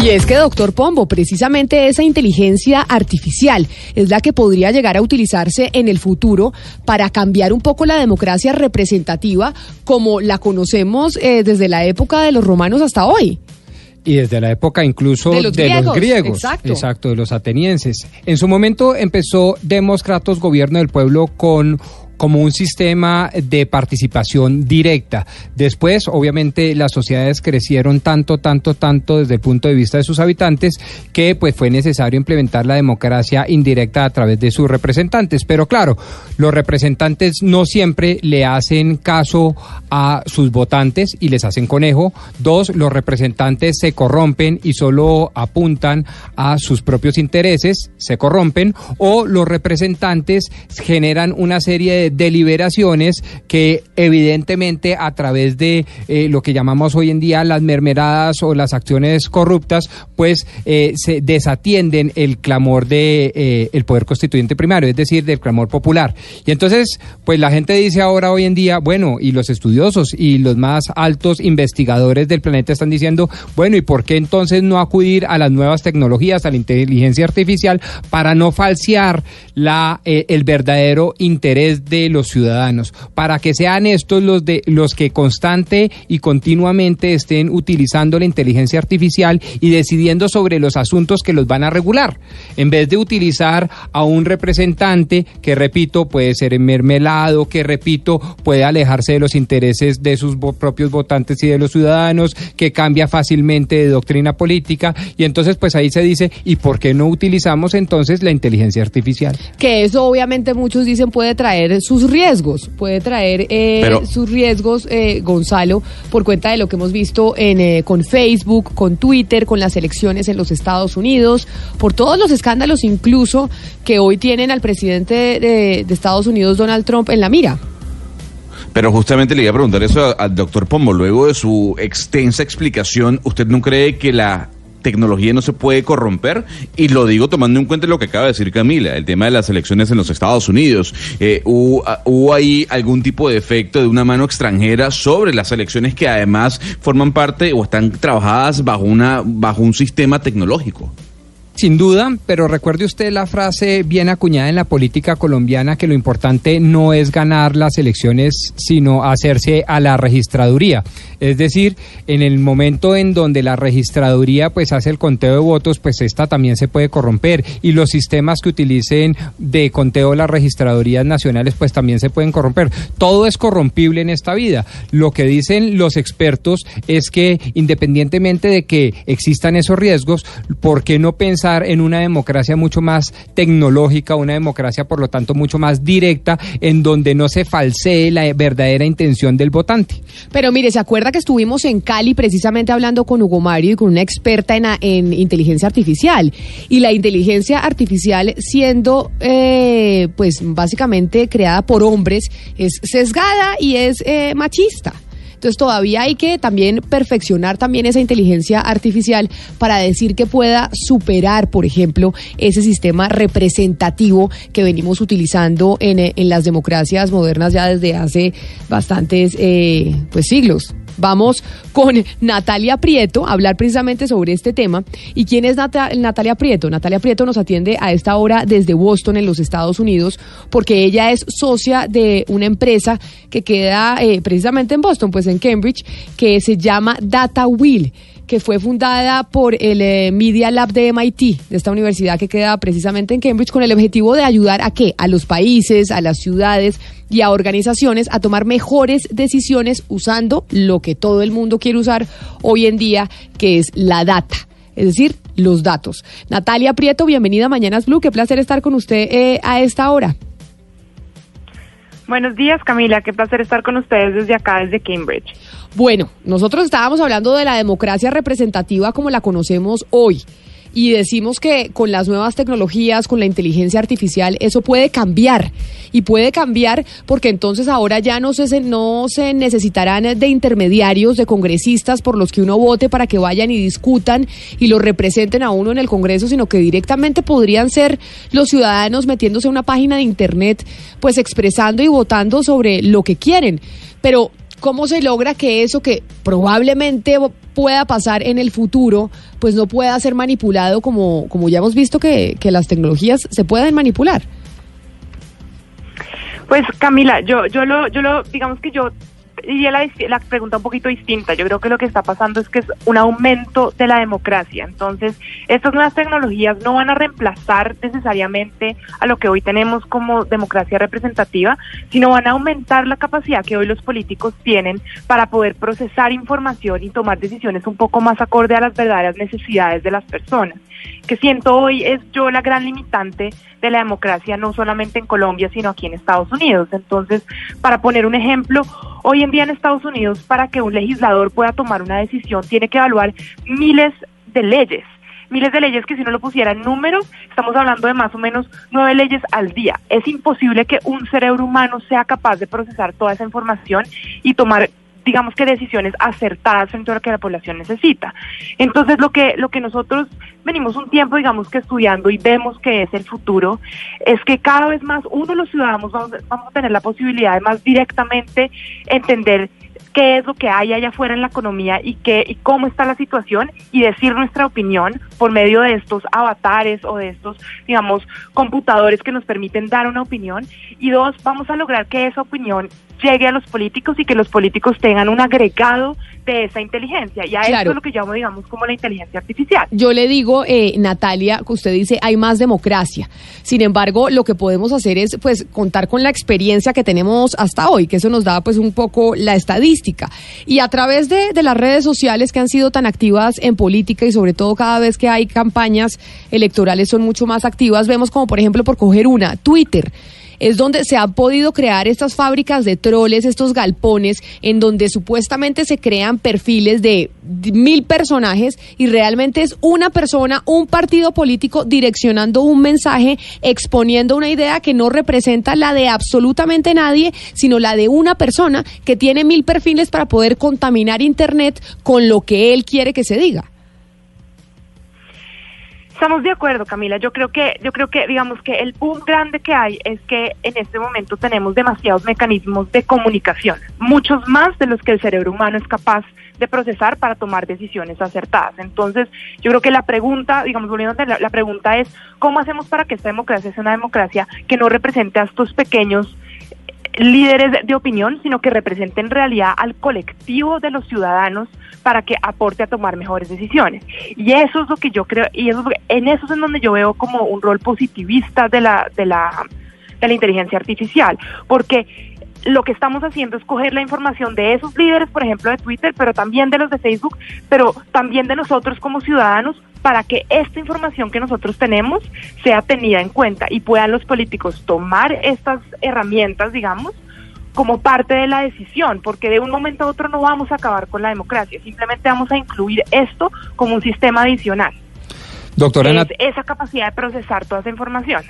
Y es que, doctor Pombo, precisamente esa inteligencia artificial es la que podría llegar a utilizarse en el futuro para cambiar un poco la democracia representativa como la conocemos eh, desde la época de los romanos hasta hoy. Y desde la época incluso De los griegos, exacto. exacto, de los atenienses. En su momento empezó Demócratos, gobierno del pueblo, con como un sistema de participación directa. Después, obviamente, las sociedades crecieron tanto, tanto, tanto desde el punto de vista de sus habitantes que pues fue necesario implementar la democracia indirecta a través de sus representantes. Pero claro, los representantes no siempre le hacen caso a sus votantes y les hacen conejo. Dos, los representantes se corrompen y solo apuntan a sus propios intereses, se corrompen, o los representantes generan una serie de deliberaciones que evidentemente a través de eh, lo que llamamos hoy en día las mermeradas o las acciones corruptas, pues eh, se desatienden el clamor de eh, el poder constituyente primario, es decir, del clamor popular. Y entonces, pues la gente dice ahora hoy en día, bueno, y los estudiosos y los más altos investigadores del planeta están diciendo, bueno, ¿y por qué entonces no acudir a las nuevas tecnologías, a la inteligencia artificial para no falsear la el verdadero interés de los ciudadanos, para que sean estos los de los que constante y continuamente estén utilizando la inteligencia artificial y decidiendo sobre los asuntos que los van a regular, en vez de utilizar a un representante que repito puede ser mermelado, que repito puede alejarse de los intereses de sus propios votantes y de los ciudadanos, que cambia fácilmente de doctrina política y entonces pues ahí se dice, ¿y por qué no utilizamos entonces la inteligencia artificial? Que eso obviamente muchos dicen puede traer sus riesgos, puede traer eh, Pero- sus riesgos, eh, Gonzalo, por cuenta de lo que hemos visto en, eh, con Facebook, con Twitter, con las elecciones en los Estados Unidos, por todos los escándalos incluso que hoy tienen al presidente de, de Estados Unidos, Donald Trump, en la mira. Pero justamente le iba a preguntar eso al doctor Pombo. Luego de su extensa explicación, ¿usted no cree que la tecnología no se puede corromper? Y lo digo tomando en cuenta lo que acaba de decir Camila, el tema de las elecciones en los Estados Unidos. Eh, ¿hubo, ah, ¿Hubo ahí algún tipo de efecto de una mano extranjera sobre las elecciones que además forman parte o están trabajadas bajo, una, bajo un sistema tecnológico? Sin duda, pero recuerde usted la frase bien acuñada en la política colombiana que lo importante no es ganar las elecciones, sino hacerse a la registraduría. Es decir, en el momento en donde la registraduría pues hace el conteo de votos, pues esta también se puede corromper y los sistemas que utilicen de conteo las registradurías nacionales pues también se pueden corromper. Todo es corrompible en esta vida. Lo que dicen los expertos es que independientemente de que existan esos riesgos, ¿por qué no pensar en una democracia mucho más tecnológica, una democracia por lo tanto mucho más directa, en donde no se falsee la verdadera intención del votante? Pero mire, ¿se acuerda que estuvimos en Cali precisamente hablando con Hugo Mario y con una experta en, inteligencia artificial? Y la inteligencia artificial siendo, eh, pues básicamente creada por hombres, es sesgada y es eh, machista. Entonces todavía hay que también perfeccionar también esa inteligencia artificial para decir que pueda superar, por ejemplo, ese sistema representativo que venimos utilizando en, en las democracias modernas ya desde hace bastantes eh, pues siglos. Vamos con Natalia Prieto a hablar precisamente sobre este tema. ¿Y quién es Nata- Natalia Prieto? Natalia Prieto nos atiende a esta hora desde Boston, en los Estados Unidos, porque ella es socia de una empresa que queda eh, precisamente en Boston, pues en Cambridge, que se llama Data Wheel que fue fundada por el eh, Media Lab de MIT, de esta universidad que queda precisamente en Cambridge, con el objetivo de ayudar a qué? A los países, a las ciudades y a organizaciones a tomar mejores decisiones usando lo que todo el mundo quiere usar hoy en día, que es la data. Es decir, los datos. Natalia Prieto, bienvenida a Mañanas Blue. Qué placer estar con usted eh, a esta hora. Buenos días, Camila. Qué placer estar con ustedes desde acá, desde Cambridge. Bueno, nosotros estábamos hablando de la democracia representativa como la conocemos hoy y decimos que con las nuevas tecnologías, con la inteligencia artificial, eso puede cambiar. Y puede cambiar porque entonces ahora ya no se, no se necesitarán de intermediarios, de congresistas por los que uno vote para que vayan y discutan y lo representen a uno en el Congreso, sino que directamente podrían ser los ciudadanos metiéndose a una página de Internet, pues expresando y votando sobre lo que quieren. Pero ¿Cómo se logra que eso que probablemente pueda pasar en el futuro, pues no pueda ser manipulado como, como ya hemos visto que, que las tecnologías se pueden manipular? Pues Camila, yo, yo lo, yo lo, digamos que yo y la, la pregunta un poquito distinta. Yo creo que lo que está pasando es que es un aumento de la democracia. Entonces, estas nuevas tecnologías no van a reemplazar necesariamente a lo que hoy tenemos como democracia representativa, sino van a aumentar la capacidad que hoy los políticos tienen para poder procesar información y tomar decisiones un poco más acorde a las verdaderas necesidades de las personas que siento hoy es yo la gran limitante de la democracia, no solamente en Colombia, sino aquí en Estados Unidos. Entonces, para poner un ejemplo, hoy en día en Estados Unidos, para que un legislador pueda tomar una decisión, tiene que evaluar miles de leyes miles de leyes que si no lo pusiera en números, estamos hablando de más o menos nueve leyes al día. Es imposible que un cerebro humano sea capaz de procesar toda esa información y tomar digamos que decisiones acertadas frente a lo que la población necesita. Entonces, lo que, lo que nosotros venimos un tiempo, digamos que estudiando y vemos que es el futuro, es que cada vez más uno, los ciudadanos, vamos, vamos a tener la posibilidad de más directamente entender qué es lo que hay allá afuera en la economía y qué y cómo está la situación y decir nuestra opinión por medio de estos avatares o de estos, digamos, computadores que nos permiten dar una opinión y dos, vamos a lograr que esa opinión llegue a los políticos y que los políticos tengan un agregado de esa inteligencia. Y a eso es lo que llamo, digamos, como la inteligencia artificial. Yo le digo, eh, Natalia, que usted dice, hay más democracia. Sin embargo, lo que podemos hacer es, pues, contar con la experiencia que tenemos hasta hoy, que eso nos da, pues, un poco la estadística. Y a través de, de las redes sociales que han sido tan activas en política y sobre todo cada vez que hay campañas electorales son mucho más activas, vemos como, por ejemplo, por coger una, Twitter es donde se han podido crear estas fábricas de troles, estos galpones, en donde supuestamente se crean perfiles de mil personajes y realmente es una persona, un partido político direccionando un mensaje, exponiendo una idea que no representa la de absolutamente nadie, sino la de una persona que tiene mil perfiles para poder contaminar Internet con lo que él quiere que se diga. Estamos de acuerdo, Camila. Yo creo que, yo creo que, digamos que el boom grande que hay es que en este momento tenemos demasiados mecanismos de comunicación, muchos más de los que el cerebro humano es capaz de procesar para tomar decisiones acertadas. Entonces, yo creo que la pregunta, digamos, volviendo a la, la pregunta es, ¿cómo hacemos para que esta democracia sea una democracia que no represente a estos pequeños líderes de opinión, sino que represente en realidad al colectivo de los ciudadanos para que aporte a tomar mejores decisiones. Y eso es lo que yo creo, y eso en eso es en donde yo veo como un rol positivista de la, de la, de la inteligencia artificial, porque lo que estamos haciendo es coger la información de esos líderes, por ejemplo, de Twitter, pero también de los de Facebook, pero también de nosotros como ciudadanos, para que esta información que nosotros tenemos sea tenida en cuenta y puedan los políticos tomar estas herramientas, digamos, como parte de la decisión, porque de un momento a otro no vamos a acabar con la democracia, simplemente vamos a incluir esto como un sistema adicional. Doctora esa capacidad de procesar toda esa información.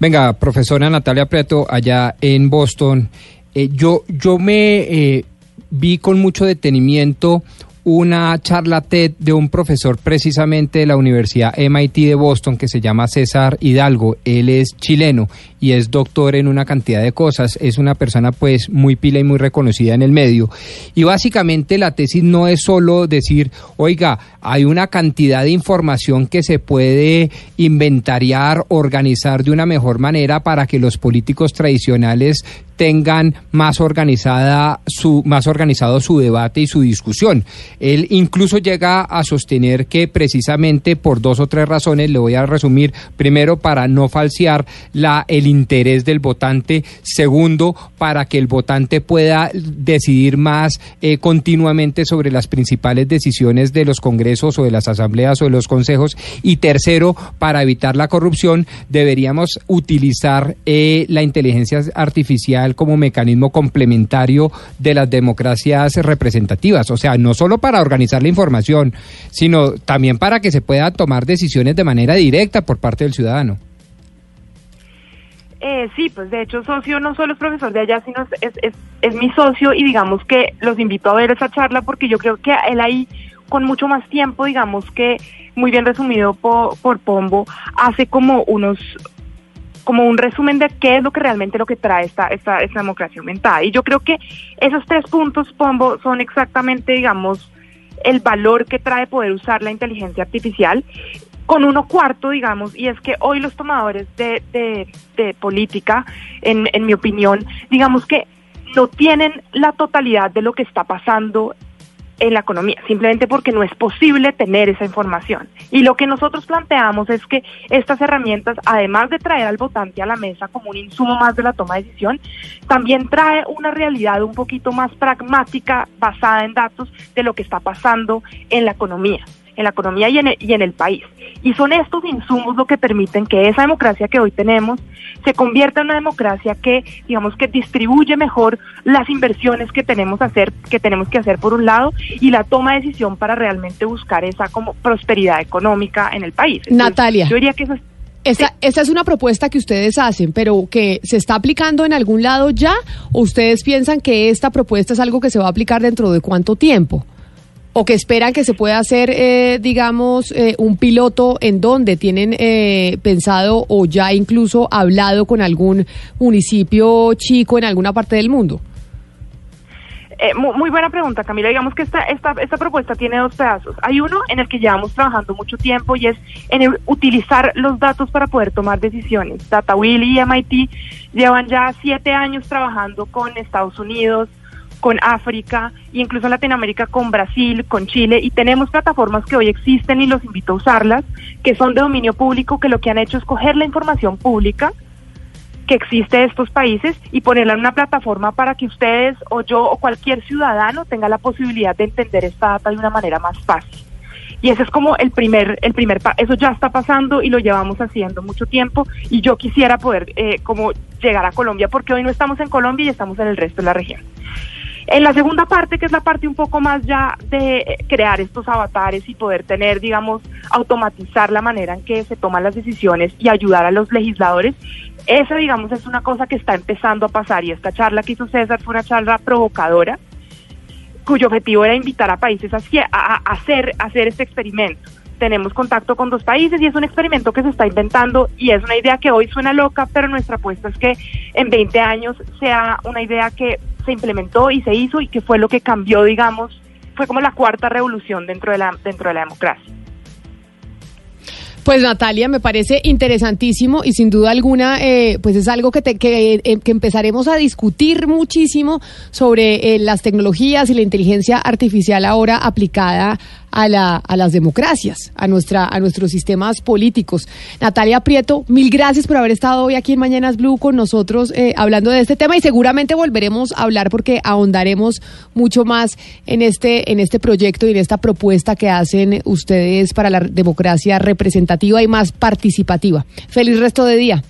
Venga, profesora Natalia Preto, allá en Boston, eh, yo, yo me eh, vi con mucho detenimiento una charla TED de un profesor precisamente de la Universidad MIT de Boston que se llama César Hidalgo. Él es chileno y es doctor en una cantidad de cosas. Es una persona pues muy pila y muy reconocida en el medio. Y básicamente la tesis no es solo decir, oiga, hay una cantidad de información que se puede inventariar, organizar de una mejor manera para que los políticos tradicionales tengan más organizada su más organizado su debate y su discusión. Él incluso llega a sostener que precisamente por dos o tres razones, le voy a resumir, primero para no falsear la, el interés del votante, segundo para que el votante pueda decidir más eh, continuamente sobre las principales decisiones de los congresos o de las asambleas o de los consejos y tercero para evitar la corrupción deberíamos utilizar eh, la inteligencia artificial como mecanismo complementario de las democracias representativas, o sea, no solo para organizar la información, sino también para que se pueda tomar decisiones de manera directa por parte del ciudadano. Eh, sí, pues de hecho socio no solo es profesor de allá, sino es, es, es, mi socio y digamos que los invito a ver esa charla porque yo creo que él ahí con mucho más tiempo, digamos que muy bien resumido por, por Pombo, hace como unos como un resumen de qué es lo que realmente lo que trae esta, esta, esta democracia aumentada. Y yo creo que esos tres puntos, Pombo, son exactamente, digamos, el valor que trae poder usar la inteligencia artificial con uno cuarto, digamos, y es que hoy los tomadores de, de, política, en, en mi opinión, digamos que no tienen la totalidad de lo que está pasando en la economía, simplemente porque no es posible tener esa información. Y lo que nosotros planteamos es que estas herramientas, además de traer al votante a la mesa como un insumo más de la toma de decisión, también trae una realidad un poquito más pragmática, basada en datos de lo que está pasando en la economía en la economía y en, el, y en el país. Y son estos insumos lo que permiten que esa democracia que hoy tenemos se convierta en una democracia que, digamos, que distribuye mejor las inversiones que tenemos, hacer, que tenemos que hacer por un lado y la toma de decisión para realmente buscar esa como prosperidad económica en el país. Natalia. Yo diría que eso es esa, esa, es una propuesta que ustedes hacen, pero que se está aplicando en algún lado ya, o ustedes piensan que esta propuesta es algo que se va a aplicar dentro de cuánto tiempo? O que esperan que se pueda hacer, eh, digamos, eh, un piloto en donde tienen eh, pensado o ya incluso hablado con algún municipio chico en alguna parte del mundo? muy, buena pregunta, Camila. Digamos que esta, esta, esta propuesta tiene dos pedazos. Hay uno en el que llevamos trabajando mucho tiempo y es en utilizar los datos para poder tomar decisiones. DataWill y MIT llevan ya siete años trabajando con Estados Unidos, con África e incluso Latinoamérica con Brasil, con Chile y tenemos plataformas que hoy existen y los invito a usarlas, que son de dominio público, que lo que han hecho es coger la información pública que existe de estos países y ponerla en una plataforma para que ustedes o yo o cualquier ciudadano tenga la posibilidad de entender esta data de una manera más fácil. Y ese es como el primer, el primer, eso ya está pasando y lo llevamos haciendo mucho tiempo y yo quisiera poder eh, como llegar a Colombia porque hoy no estamos en Colombia y estamos en el resto de la región. En la segunda parte, que es la parte un poco más ya de crear estos avatares y poder tener, digamos, automatizar la manera en que se toman las decisiones y ayudar a los legisladores, esa, digamos, es una cosa que está empezando a pasar y esta charla que hizo César fue una charla provocadora cuyo objetivo era invitar a países a, a, hacer, a hacer este experimento tenemos contacto con dos países y es un experimento que se está inventando y es una idea que hoy suena loca, pero nuestra apuesta es que en 20 años sea una idea que se implementó y se hizo y que fue lo que cambió, digamos, fue como la cuarta revolución dentro de la, dentro de la democracia. Pues Natalia, me parece interesantísimo y sin duda alguna, eh, pues es algo que, que, eh, que, empezaremos a discutir muchísimo sobre eh, las tecnologías y la inteligencia artificial ahora aplicada a, la, a las democracias, a, nuestra, a nuestros sistemas políticos. Natalia Prieto, mil gracias por haber estado hoy aquí en Mañanas Blue con nosotros eh, hablando de este tema y seguramente volveremos a hablar porque ahondaremos mucho más en este, en este proyecto y en esta propuesta que hacen ustedes para la democracia representativa y más participativa. Feliz resto de día.